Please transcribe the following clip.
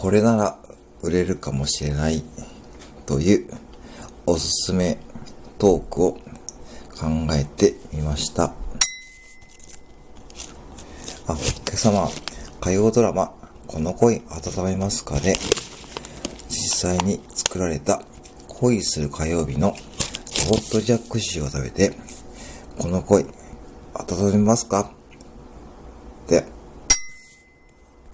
これなら売れるかもしれないというおすすめトークを考えてみました。あ、お客様、火曜ドラマ、この恋温めますかで、実際に作られた恋する火曜日のホットジャックシーを食べて、この恋温めますか？